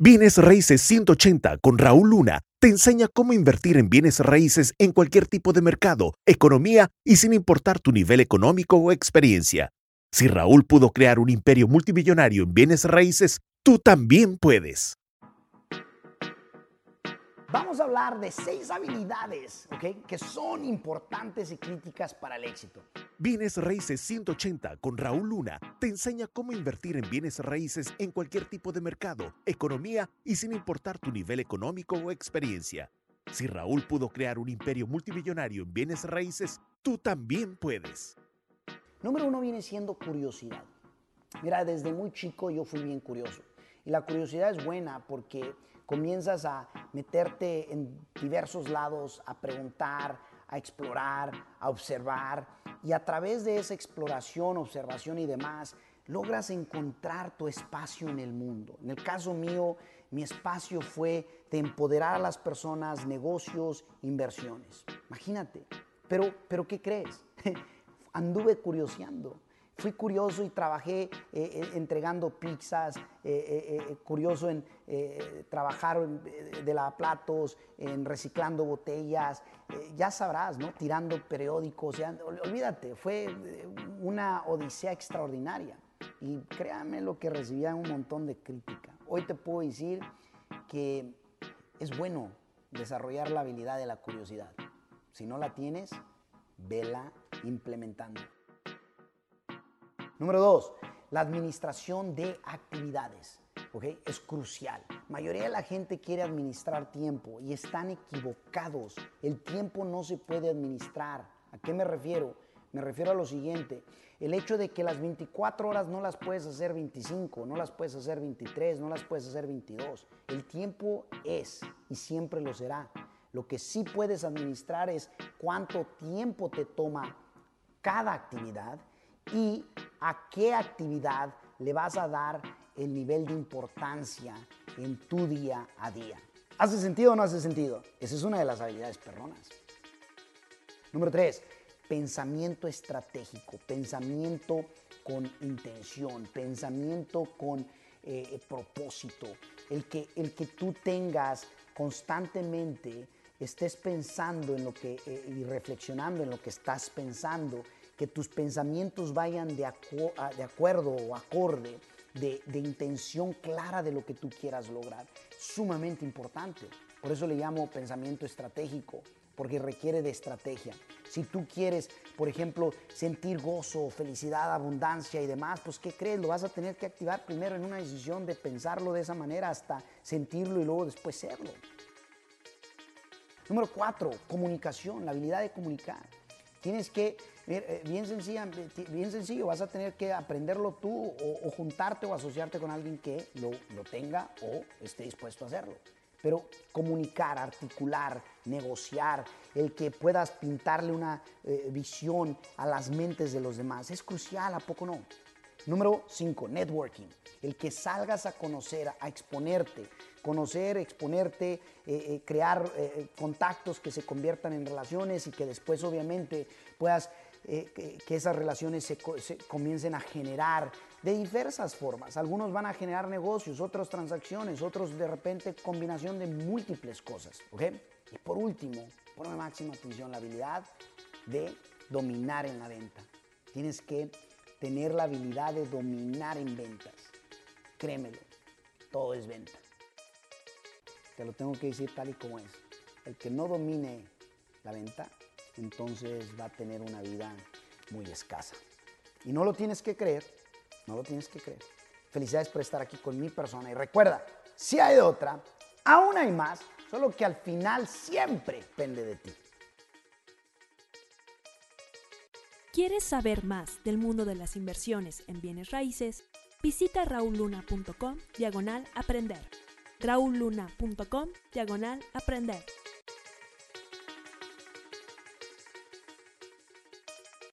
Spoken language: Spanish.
Bienes Raíces 180 con Raúl Luna te enseña cómo invertir en bienes raíces en cualquier tipo de mercado, economía y sin importar tu nivel económico o experiencia. Si Raúl pudo crear un imperio multimillonario en bienes raíces, tú también puedes. Vamos a hablar de seis habilidades que son importantes y críticas para el éxito. Bienes Raíces 180 con Raúl Luna te enseña cómo invertir en bienes raíces en cualquier tipo de mercado, economía y sin importar tu nivel económico o experiencia. Si Raúl pudo crear un imperio multimillonario en bienes raíces, tú también puedes. Número uno viene siendo curiosidad. Mira, desde muy chico yo fui bien curioso. Y la curiosidad es buena porque comienzas a meterte en diversos lados, a preguntar, a explorar, a observar, y a través de esa exploración, observación y demás, logras encontrar tu espacio en el mundo. En el caso mío, mi espacio fue de empoderar a las personas, negocios, inversiones. Imagínate. Pero, pero ¿qué crees? Anduve curioseando fui curioso y trabajé eh, eh, entregando pizzas, eh, curioso en trabajar de lavaplatos, en reciclando botellas, ya sabrás, ¿no? Tirando periódicos, olvídate, fue una odisea extraordinaria. Y créanme lo que recibía un montón de crítica. Hoy te puedo decir que es bueno desarrollar la habilidad de la curiosidad. Si no la tienes, vela implementando. Número dos, la administración de actividades. ¿okay? Es crucial. La mayoría de la gente quiere administrar tiempo y están equivocados. El tiempo no se puede administrar. ¿A qué me refiero? Me refiero a lo siguiente. El hecho de que las 24 horas no las puedes hacer 25, no las puedes hacer 23, no las puedes hacer 22. El tiempo es y siempre lo será. Lo que sí puedes administrar es cuánto tiempo te toma cada actividad y a qué actividad le vas a dar el nivel de importancia en tu día a día. ¿Hace sentido o no hace sentido? Esa es una de las habilidades perronas. Número tres, pensamiento estratégico, pensamiento con intención, pensamiento con eh, propósito. El que, el que tú tengas constantemente, estés pensando en lo que eh, y reflexionando en lo que estás pensando que tus pensamientos vayan de, de acuerdo o acorde, de, de, intención clara de lo que tú quieras lograr. Sumamente importante. Por eso le llamo pensamiento estratégico, porque requiere de estrategia. Si tú quieres, por ejemplo, sentir gozo, felicidad, abundancia y demás, pues ¿qué crees? Lo vas a tener que activar primero en una decisión de pensarlo de esa manera hasta sentirlo y luego después serlo. Número cuatro, comunicación, la habilidad de comunicar. Tienes que, eh, bien, sencilla, bien sencillo, vas a tener que aprenderlo tú o, juntarte o asociarte con alguien que lo, tenga o esté dispuesto a hacerlo. Pero comunicar, articular, negociar, el que puedas pintarle una eh, visión a las mentes de los demás, es crucial, ¿a poco no? Número 5, networking. El que salgas a conocer, a exponerte, conocer, exponerte, eh, eh, crear eh, contactos que se conviertan en relaciones y que después obviamente puedas que, esas relaciones se, comiencen a generar de diversas formas. Algunos van a generar negocios, otros transacciones, otros de repente combinación de múltiples cosas. Y por último, ponme máxima atención, la habilidad de dominar en la venta. Tienes que tener la habilidad de dominar en ventas. Créemelo, todo es venta. Te lo tengo que decir tal y como es. El que no domine la venta, entonces va a tener una vida muy escasa. Y no lo tienes que creer, no lo tienes que creer. Felicidades por estar aquí con mi persona. Y recuerda, si hay otra, aún hay más, solo que al final siempre depende de ti. ¿Quieres saber más del mundo de las inversiones en bienes raíces? Visita rauluna.com diagonal aprender raulluna.com diagonal aprender.